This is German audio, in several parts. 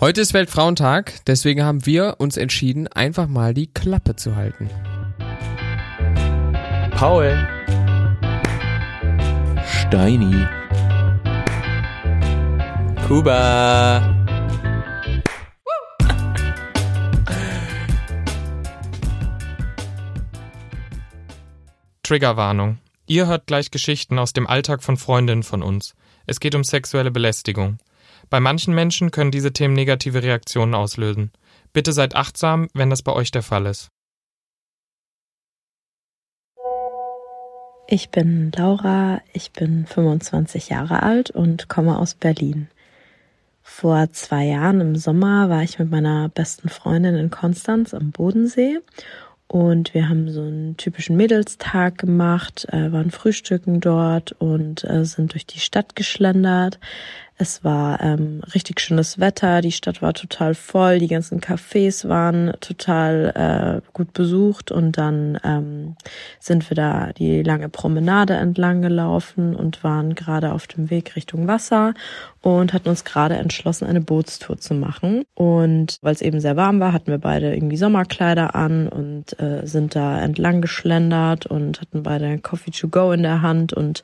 Heute ist Weltfrauentag, deswegen haben wir uns entschieden, einfach mal die Klappe zu halten. Paul. Steini. Kuba. Triggerwarnung. Ihr hört gleich Geschichten aus dem Alltag von Freundinnen von uns. Es geht um sexuelle Belästigung. Bei manchen Menschen können diese Themen negative Reaktionen auslösen. Bitte seid achtsam, wenn das bei euch der Fall ist. Ich bin Laura, ich bin 25 Jahre alt und komme aus Berlin. Vor zwei Jahren im Sommer war ich mit meiner besten Freundin in Konstanz am Bodensee und wir haben so einen typischen Mädelstag gemacht, äh, waren frühstücken dort und äh, sind durch die Stadt geschlendert. Es war ähm, richtig schönes Wetter, die Stadt war total voll, die ganzen Cafés waren total äh, gut besucht und dann ähm, sind wir da die lange Promenade entlang gelaufen und waren gerade auf dem Weg Richtung Wasser und hatten uns gerade entschlossen, eine Bootstour zu machen. Und weil es eben sehr warm war, hatten wir beide irgendwie Sommerkleider an und äh, sind da entlang geschlendert und hatten beide Coffee to go in der Hand und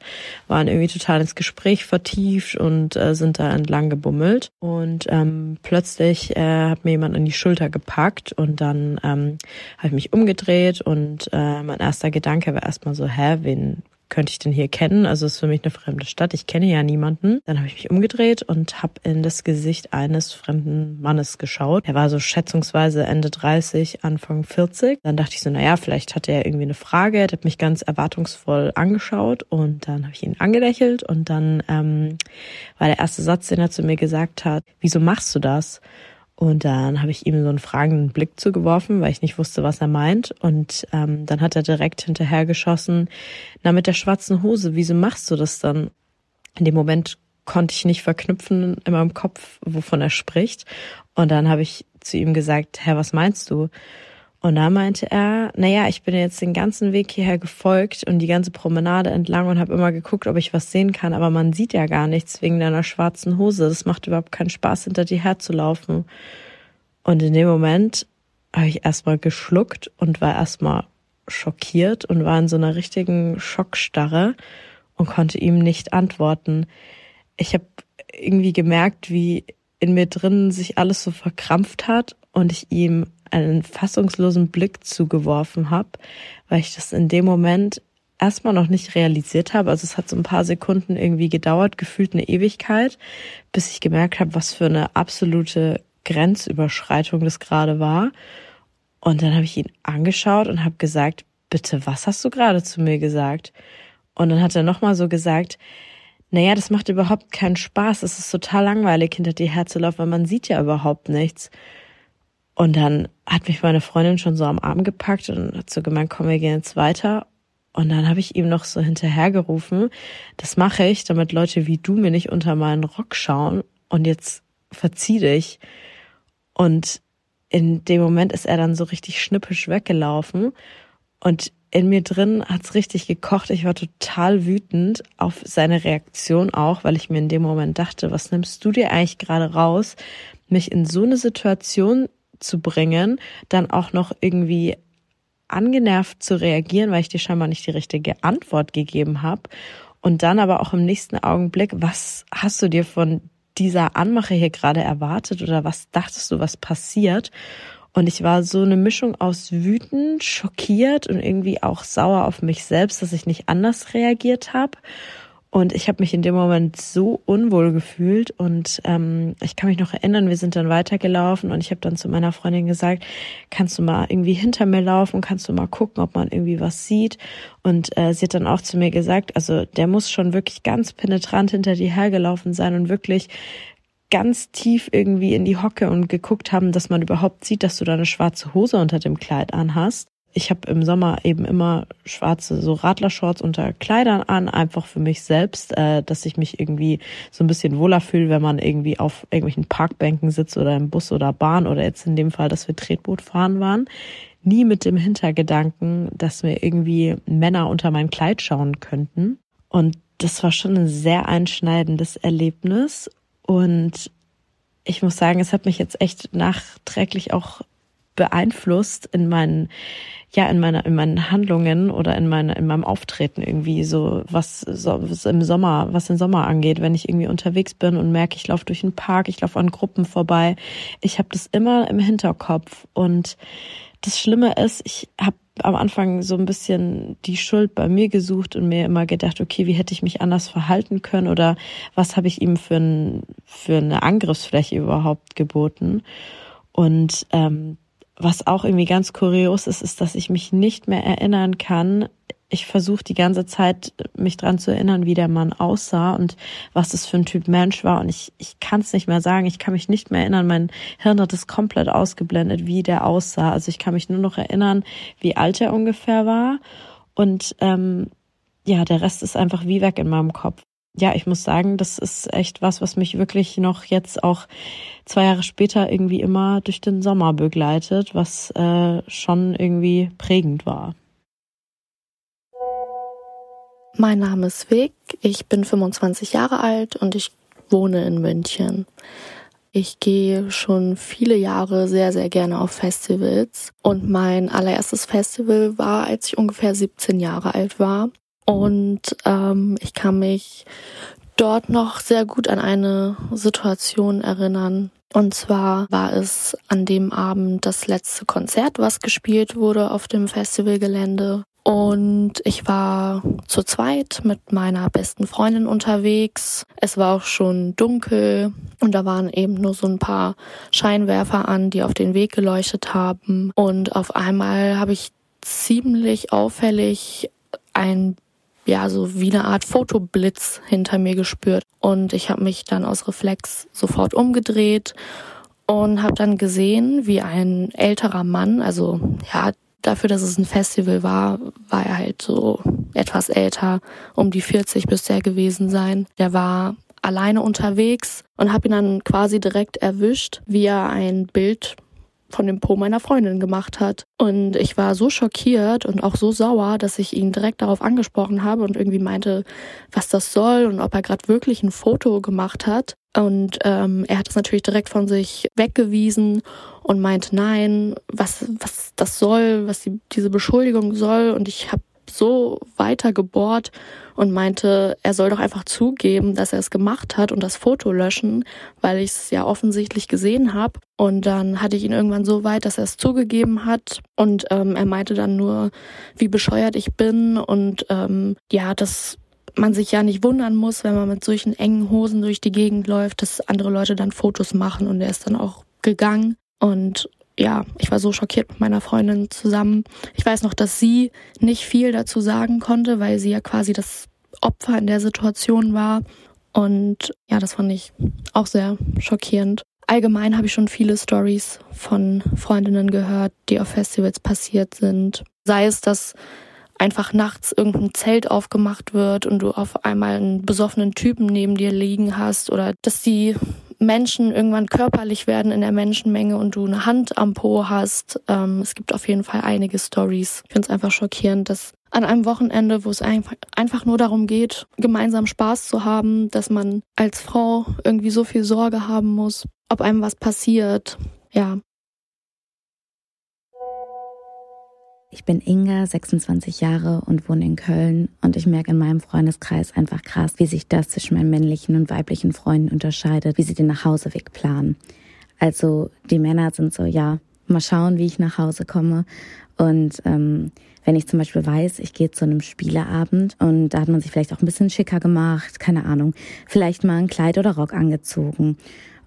waren irgendwie total ins Gespräch vertieft und äh, sind sind da entlang gebummelt und ähm, plötzlich äh, hat mir jemand an die Schulter gepackt und dann ähm, habe ich mich umgedreht und äh, mein erster Gedanke war erstmal so, hä, wen könnte ich denn hier kennen? Also ist für mich eine fremde Stadt. Ich kenne ja niemanden. Dann habe ich mich umgedreht und habe in das Gesicht eines fremden Mannes geschaut. Er war so schätzungsweise Ende 30, Anfang 40. Dann dachte ich so, naja, vielleicht hat er irgendwie eine Frage. Er hat mich ganz erwartungsvoll angeschaut und dann habe ich ihn angelächelt und dann ähm, war der erste Satz, den er zu mir gesagt hat, wieso machst du das? Und dann habe ich ihm so einen fragenden Blick zugeworfen, weil ich nicht wusste, was er meint. Und ähm, dann hat er direkt hinterher geschossen, na mit der schwarzen Hose, wieso machst du das dann? In dem Moment konnte ich nicht verknüpfen in meinem Kopf, wovon er spricht. Und dann habe ich zu ihm gesagt, Herr, was meinst du? Und da meinte er, naja, ich bin jetzt den ganzen Weg hierher gefolgt und die ganze Promenade entlang und habe immer geguckt, ob ich was sehen kann, aber man sieht ja gar nichts wegen deiner schwarzen Hose. Das macht überhaupt keinen Spaß, hinter dir herzulaufen. Und in dem Moment habe ich erstmal geschluckt und war erstmal schockiert und war in so einer richtigen Schockstarre und konnte ihm nicht antworten. Ich habe irgendwie gemerkt, wie in mir drin sich alles so verkrampft hat und ich ihm einen fassungslosen Blick zugeworfen habe, weil ich das in dem Moment erstmal noch nicht realisiert habe. Also es hat so ein paar Sekunden irgendwie gedauert, gefühlt eine Ewigkeit, bis ich gemerkt habe, was für eine absolute Grenzüberschreitung das gerade war. Und dann habe ich ihn angeschaut und habe gesagt, bitte, was hast du gerade zu mir gesagt? Und dann hat er nochmal so gesagt, naja, das macht überhaupt keinen Spaß. Es ist total langweilig, hinter dir herzulaufen, weil man sieht ja überhaupt nichts. Und dann hat mich meine Freundin schon so am Arm gepackt und hat so gemeint, komm, wir gehen jetzt weiter. Und dann habe ich ihm noch so hinterhergerufen, das mache ich, damit Leute wie du mir nicht unter meinen Rock schauen. Und jetzt verzieh dich. Und in dem Moment ist er dann so richtig schnippisch weggelaufen. Und in mir drin hat's richtig gekocht. Ich war total wütend auf seine Reaktion auch, weil ich mir in dem Moment dachte, was nimmst du dir eigentlich gerade raus, mich in so eine Situation zu bringen, dann auch noch irgendwie angenervt zu reagieren, weil ich dir scheinbar nicht die richtige Antwort gegeben habe. Und dann aber auch im nächsten Augenblick, was hast du dir von dieser Anmache hier gerade erwartet oder was dachtest du, was passiert? Und ich war so eine Mischung aus wütend, schockiert und irgendwie auch sauer auf mich selbst, dass ich nicht anders reagiert habe. Und ich habe mich in dem Moment so unwohl gefühlt und ähm, ich kann mich noch erinnern, wir sind dann weitergelaufen und ich habe dann zu meiner Freundin gesagt, kannst du mal irgendwie hinter mir laufen, kannst du mal gucken, ob man irgendwie was sieht. Und äh, sie hat dann auch zu mir gesagt, also der muss schon wirklich ganz penetrant hinter dir hergelaufen sein und wirklich ganz tief irgendwie in die Hocke und geguckt haben, dass man überhaupt sieht, dass du da eine schwarze Hose unter dem Kleid anhast ich habe im Sommer eben immer schwarze so Radlershorts unter Kleidern an, einfach für mich selbst, äh, dass ich mich irgendwie so ein bisschen wohler fühle, wenn man irgendwie auf irgendwelchen Parkbänken sitzt oder im Bus oder Bahn oder jetzt in dem Fall, dass wir Tretboot fahren waren. Nie mit dem Hintergedanken, dass mir irgendwie Männer unter mein Kleid schauen könnten. Und das war schon ein sehr einschneidendes Erlebnis. Und ich muss sagen, es hat mich jetzt echt nachträglich auch beeinflusst in meinen ja in meiner in meinen Handlungen oder in meine in meinem Auftreten irgendwie so was, so was im Sommer was den Sommer angeht wenn ich irgendwie unterwegs bin und merke ich laufe durch einen Park ich laufe an Gruppen vorbei ich habe das immer im Hinterkopf und das Schlimme ist ich habe am Anfang so ein bisschen die Schuld bei mir gesucht und mir immer gedacht, okay, wie hätte ich mich anders verhalten können oder was habe ich ihm für, ein, für eine Angriffsfläche überhaupt geboten. Und ähm, was auch irgendwie ganz kurios ist, ist, dass ich mich nicht mehr erinnern kann. Ich versuche die ganze Zeit, mich dran zu erinnern, wie der Mann aussah und was das für ein Typ Mensch war. Und ich, ich kann es nicht mehr sagen. Ich kann mich nicht mehr erinnern. Mein Hirn hat es komplett ausgeblendet, wie der aussah. Also ich kann mich nur noch erinnern, wie alt er ungefähr war. Und ähm, ja, der Rest ist einfach wie weg in meinem Kopf ja, ich muss sagen, das ist echt was, was mich wirklich noch jetzt auch zwei Jahre später irgendwie immer durch den Sommer begleitet, was äh, schon irgendwie prägend war. Mein Name ist Weg, ich bin 25 Jahre alt und ich wohne in München. Ich gehe schon viele Jahre sehr, sehr gerne auf Festivals. Und mein allererstes Festival war, als ich ungefähr 17 Jahre alt war. Und ähm, ich kann mich dort noch sehr gut an eine Situation erinnern. Und zwar war es an dem Abend das letzte Konzert, was gespielt wurde auf dem Festivalgelände. Und ich war zu zweit mit meiner besten Freundin unterwegs. Es war auch schon dunkel und da waren eben nur so ein paar Scheinwerfer an, die auf den Weg geleuchtet haben. Und auf einmal habe ich ziemlich auffällig ein ja, so wie eine Art Fotoblitz hinter mir gespürt. Und ich habe mich dann aus Reflex sofort umgedreht und habe dann gesehen, wie ein älterer Mann, also ja, dafür, dass es ein Festival war, war er halt so etwas älter, um die 40 müsste er gewesen sein. Der war alleine unterwegs und habe ihn dann quasi direkt erwischt, wie er ein Bild von dem Po meiner Freundin gemacht hat. Und ich war so schockiert und auch so sauer, dass ich ihn direkt darauf angesprochen habe und irgendwie meinte, was das soll und ob er gerade wirklich ein Foto gemacht hat. Und ähm, er hat es natürlich direkt von sich weggewiesen und meinte, nein, was, was das soll, was die, diese Beschuldigung soll. Und ich habe so weiter gebohrt und meinte, er soll doch einfach zugeben, dass er es gemacht hat und das Foto löschen, weil ich es ja offensichtlich gesehen habe. Und dann hatte ich ihn irgendwann so weit, dass er es zugegeben hat und ähm, er meinte dann nur, wie bescheuert ich bin und ähm, ja, dass man sich ja nicht wundern muss, wenn man mit solchen engen Hosen durch die Gegend läuft, dass andere Leute dann Fotos machen und er ist dann auch gegangen. Und ja, ich war so schockiert mit meiner Freundin zusammen. Ich weiß noch, dass sie nicht viel dazu sagen konnte, weil sie ja quasi das Opfer in der Situation war. Und ja, das fand ich auch sehr schockierend. Allgemein habe ich schon viele Stories von Freundinnen gehört, die auf Festivals passiert sind. Sei es, dass einfach nachts irgendein Zelt aufgemacht wird und du auf einmal einen besoffenen Typen neben dir liegen hast oder dass die Menschen irgendwann körperlich werden in der Menschenmenge und du eine Hand am Po hast. Ähm, es gibt auf jeden Fall einige Stories. Ich finde es einfach schockierend, dass an einem Wochenende, wo es einfach nur darum geht, gemeinsam Spaß zu haben, dass man als Frau irgendwie so viel Sorge haben muss, ob einem was passiert. Ja, Ich bin Inga, 26 Jahre und wohne in Köln und ich merke in meinem Freundeskreis einfach krass, wie sich das zwischen meinen männlichen und weiblichen Freunden unterscheidet, wie sie den Nachhauseweg planen. Also die Männer sind so, ja, mal schauen, wie ich nach Hause komme. Und ähm, wenn ich zum Beispiel weiß, ich gehe zu einem Spieleabend und da hat man sich vielleicht auch ein bisschen schicker gemacht, keine Ahnung, vielleicht mal ein Kleid oder Rock angezogen.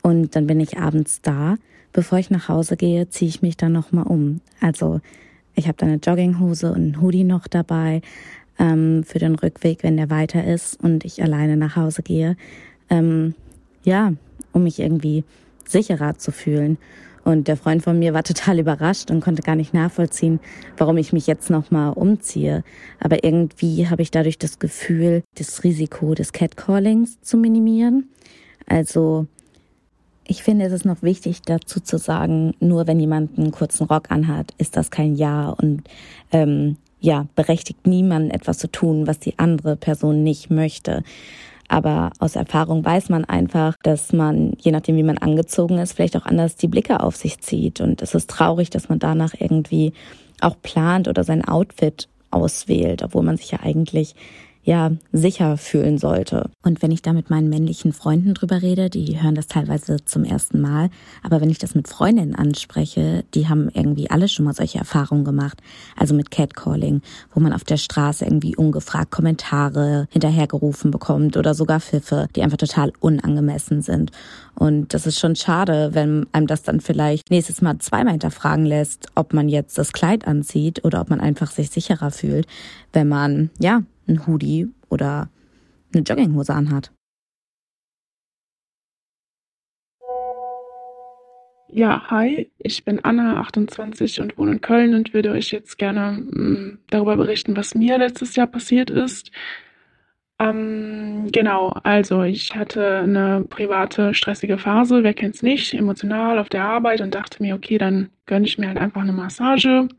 Und dann bin ich abends da. Bevor ich nach Hause gehe, ziehe ich mich dann nochmal um. Also ich habe da eine Jogginghose und ein Hoodie noch dabei ähm, für den Rückweg, wenn der weiter ist und ich alleine nach Hause gehe. Ähm, ja, um mich irgendwie sicherer zu fühlen. Und der Freund von mir war total überrascht und konnte gar nicht nachvollziehen, warum ich mich jetzt nochmal umziehe. Aber irgendwie habe ich dadurch das Gefühl, das Risiko des Catcallings zu minimieren. Also ich finde, es ist noch wichtig dazu zu sagen, nur wenn jemand einen kurzen Rock anhat, ist das kein Ja und ähm, ja, berechtigt niemanden etwas zu tun, was die andere Person nicht möchte. Aber aus Erfahrung weiß man einfach, dass man, je nachdem wie man angezogen ist, vielleicht auch anders die Blicke auf sich zieht. Und es ist traurig, dass man danach irgendwie auch plant oder sein Outfit auswählt, obwohl man sich ja eigentlich ja sicher fühlen sollte. Und wenn ich da mit meinen männlichen Freunden drüber rede, die hören das teilweise zum ersten Mal, aber wenn ich das mit Freundinnen anspreche, die haben irgendwie alle schon mal solche Erfahrungen gemacht, also mit Catcalling, wo man auf der Straße irgendwie ungefragt Kommentare hinterhergerufen bekommt oder sogar Pfiffe, die einfach total unangemessen sind. Und das ist schon schade, wenn einem das dann vielleicht nächstes Mal zweimal hinterfragen lässt, ob man jetzt das Kleid anzieht oder ob man einfach sich sicherer fühlt, wenn man, ja, ein Hoodie oder eine Jogginghose anhat. Ja, hi, ich bin Anna, 28 und wohne in Köln und würde euch jetzt gerne mh, mm, darüber berichten, was mir letztes Jahr passiert ist. Ähm, genau, also ich hatte eine private, stressige Phase, wer kennt's nicht, emotional auf der Arbeit und dachte mir, okay, dann gönne ich mir halt einfach eine Massage.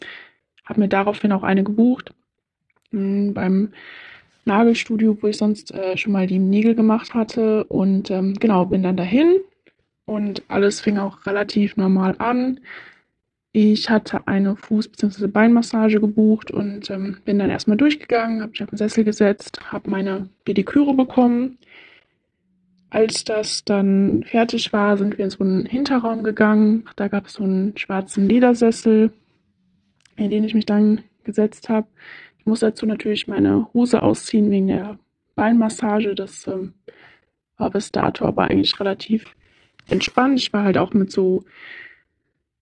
Habe mir daraufhin auch eine gebucht. Beim Nagelstudio, wo ich sonst äh, schon mal die Nägel gemacht hatte. Und ähm, genau, bin dann dahin und alles fing auch relativ normal an. Ich hatte eine Fuß- bzw. Beinmassage gebucht und ähm, bin dann erstmal durchgegangen, habe mich auf den Sessel gesetzt, habe meine Pediküre bekommen. Als das dann fertig war, sind wir in so einen Hinterraum gegangen. Da gab es so einen schwarzen Ledersessel, in den ich mich dann gesetzt habe. Ich muss dazu natürlich meine Hose ausziehen wegen der Beinmassage. Das ähm, war bis dato aber eigentlich relativ entspannt. Ich war halt auch mit so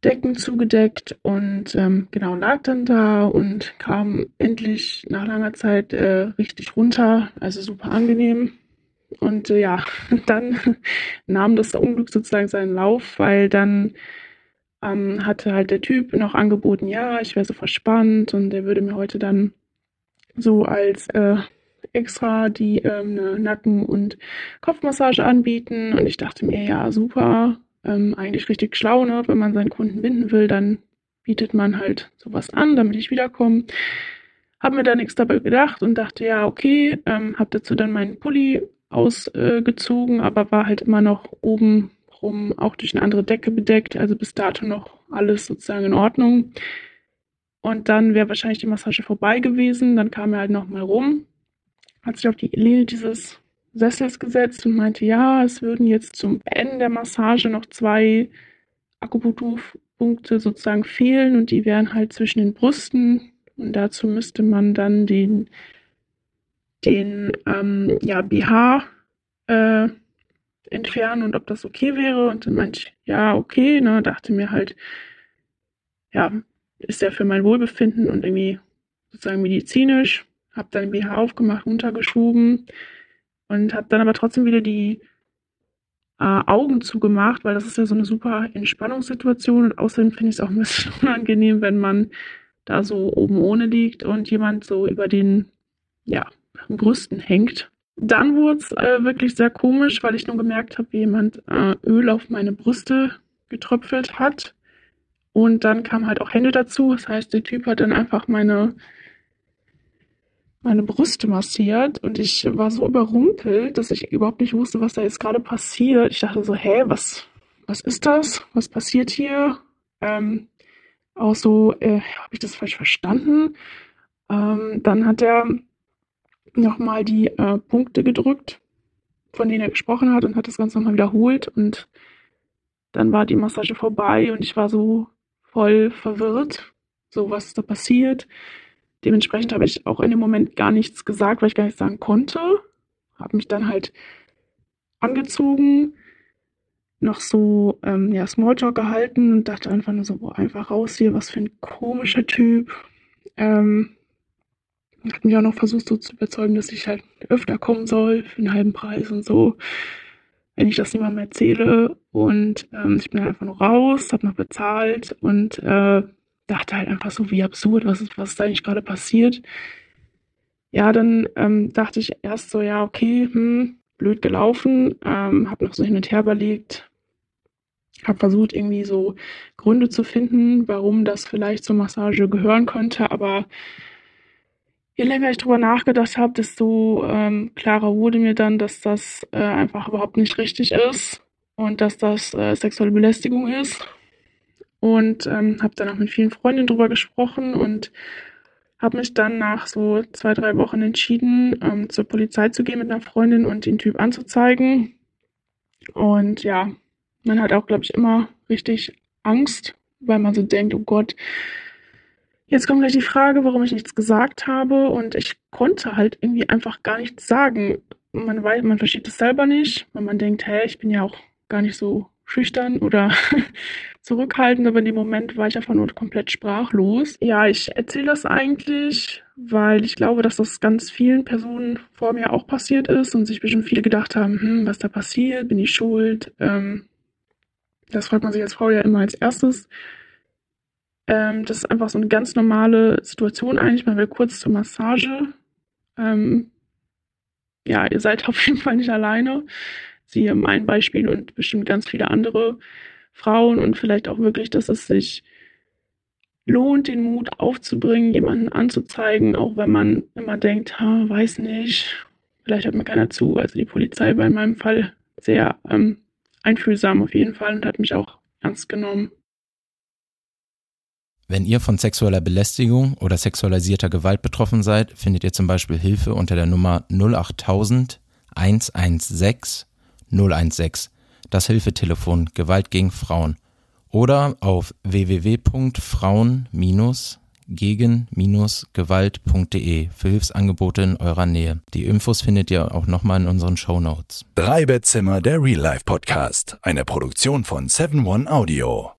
Decken zugedeckt und ähm, genau lag dann da und kam endlich nach langer Zeit äh, richtig runter, also super angenehm. Und äh, ja, dann nahm das Unglück sozusagen seinen Lauf, weil dann ähm, hatte halt der Typ noch angeboten, ja, ich wäre so verspannt und der würde mir heute dann so als äh, extra die ähm, eine Nacken- und Kopfmassage anbieten. Und ich dachte mir, ja, super, ähm, eigentlich richtig schlau, ne? Wenn man seinen Kunden binden will, dann bietet man halt sowas an, damit ich wiederkomme. Hab mir da nichts dabei gedacht und dachte, ja, okay, ähm, hab dazu dann meinen Pulli ausgezogen, äh, aber war halt immer noch oben rum auch durch eine andere Decke bedeckt, also bis dato noch alles sozusagen in Ordnung. Und dann wäre wahrscheinlich die Massage vorbei gewesen. Dann kam er halt nochmal rum, hat sich auf die Lehne dieses Sessels gesetzt und meinte, ja, es würden jetzt zum Ende der Massage noch zwei Akupunkturpunkte sozusagen fehlen und die wären halt zwischen den Brüsten. Und dazu müsste man dann den, den ähm, ja, BH äh, entfernen und ob das okay wäre. Und dann meinte ich, ja, okay, ne, dachte mir halt, ja, ist ja für mein Wohlbefinden und irgendwie sozusagen medizinisch. Habe dann den BH aufgemacht, runtergeschoben und habe dann aber trotzdem wieder die äh, Augen zugemacht, weil das ist ja so eine super Entspannungssituation und außerdem finde ich es auch ein bisschen unangenehm, wenn man da so oben ohne liegt und jemand so über den ja, Brüsten hängt. Dann wurde es äh, wirklich sehr komisch, weil ich nur gemerkt habe, wie jemand äh, Öl auf meine Brüste getröpfelt hat. Und dann kamen halt auch Hände dazu. Das heißt, der Typ hat dann einfach meine, meine Brüste massiert und ich war so überrumpelt, dass ich überhaupt nicht wusste, was da jetzt gerade passiert. Ich dachte so, hä, was, was ist das? Was passiert hier? Ähm, auch so, äh, habe ich das falsch verstanden? Ähm, dann hat er nochmal die äh, Punkte gedrückt, von denen er gesprochen hat und hat das Ganze nochmal wiederholt und dann war die Massage vorbei und ich war so voll verwirrt, so was da passiert. Dementsprechend habe ich auch in dem Moment gar nichts gesagt, weil ich gar nichts sagen konnte. Habe mich dann halt angezogen, noch so ähm, ja, Smalltalk gehalten und dachte einfach nur so, boah, einfach raus hier, was für ein komischer Typ. Ähm, hat mich auch noch versucht so zu überzeugen, dass ich halt öfter kommen soll für einen halben Preis und so wenn ich das niemandem erzähle. Und ähm, ich bin einfach nur raus, habe noch bezahlt und äh, dachte halt einfach so, wie absurd, was ist, was ist da eigentlich gerade passiert. Ja, dann ähm, dachte ich erst so, ja, okay, hm, blöd gelaufen, ähm, habe noch so hin und her überlegt, habe versucht, irgendwie so Gründe zu finden, warum das vielleicht zur Massage gehören könnte, aber je länger ich drüber nachgedacht habe, desto ähm, klarer wurde mir dann, dass das äh, einfach überhaupt nicht richtig ist und dass das äh, sexuelle Belästigung ist. Und ähm, habe dann auch mit vielen Freundinnen drüber gesprochen und habe mich dann nach so zwei, drei Wochen entschieden, ähm, zur Polizei zu gehen mit einer Freundin und den Typ anzuzeigen. Und ja, man hat auch, glaube ich, immer richtig Angst, weil man so denkt, oh Gott, jetzt kommt gleich die Frage, warum ich nichts gesagt habe. Und ich konnte halt irgendwie einfach gar nichts sagen. Man weiß, man versteht es selber nicht, weil man denkt, hä, ich bin ja auch gar nicht so schüchtern oder zurückhaltend, aber in dem Moment war ich einfach nur komplett sprachlos. Ja, ich erzähle das eigentlich, weil ich glaube, dass das ganz vielen Personen vor mir auch passiert ist und sich bestimmt viele gedacht haben, hm, was da passiert, bin ich schuld? Ähm, das fragt man sich als Frau ja immer als erstes. Ähm, das ist einfach so eine ganz normale Situation eigentlich. Man will kurz zur Massage. Ähm, ja, ihr seid auf jeden Fall nicht alleine. Siehe mein Beispiel und bestimmt ganz viele andere Frauen und vielleicht auch wirklich, dass es sich lohnt, den Mut aufzubringen, jemanden anzuzeigen, auch wenn man immer denkt, ha, weiß nicht, vielleicht hört mir keiner zu. Also die Polizei war in meinem Fall sehr ähm, einfühlsam auf jeden Fall und hat mich auch ernst genommen. Wenn ihr von sexueller Belästigung oder sexualisierter Gewalt betroffen seid, findet ihr zum Beispiel Hilfe unter der Nummer 08000 116 016, das Hilfetelefon Gewalt gegen Frauen, oder auf www.frauen-gegen-gewalt.de für Hilfsangebote in eurer Nähe. Die Infos findet ihr auch nochmal in unseren Show Notes. Drei Bettzimmer, der Real Life Podcast, eine Produktion von 7 One Audio.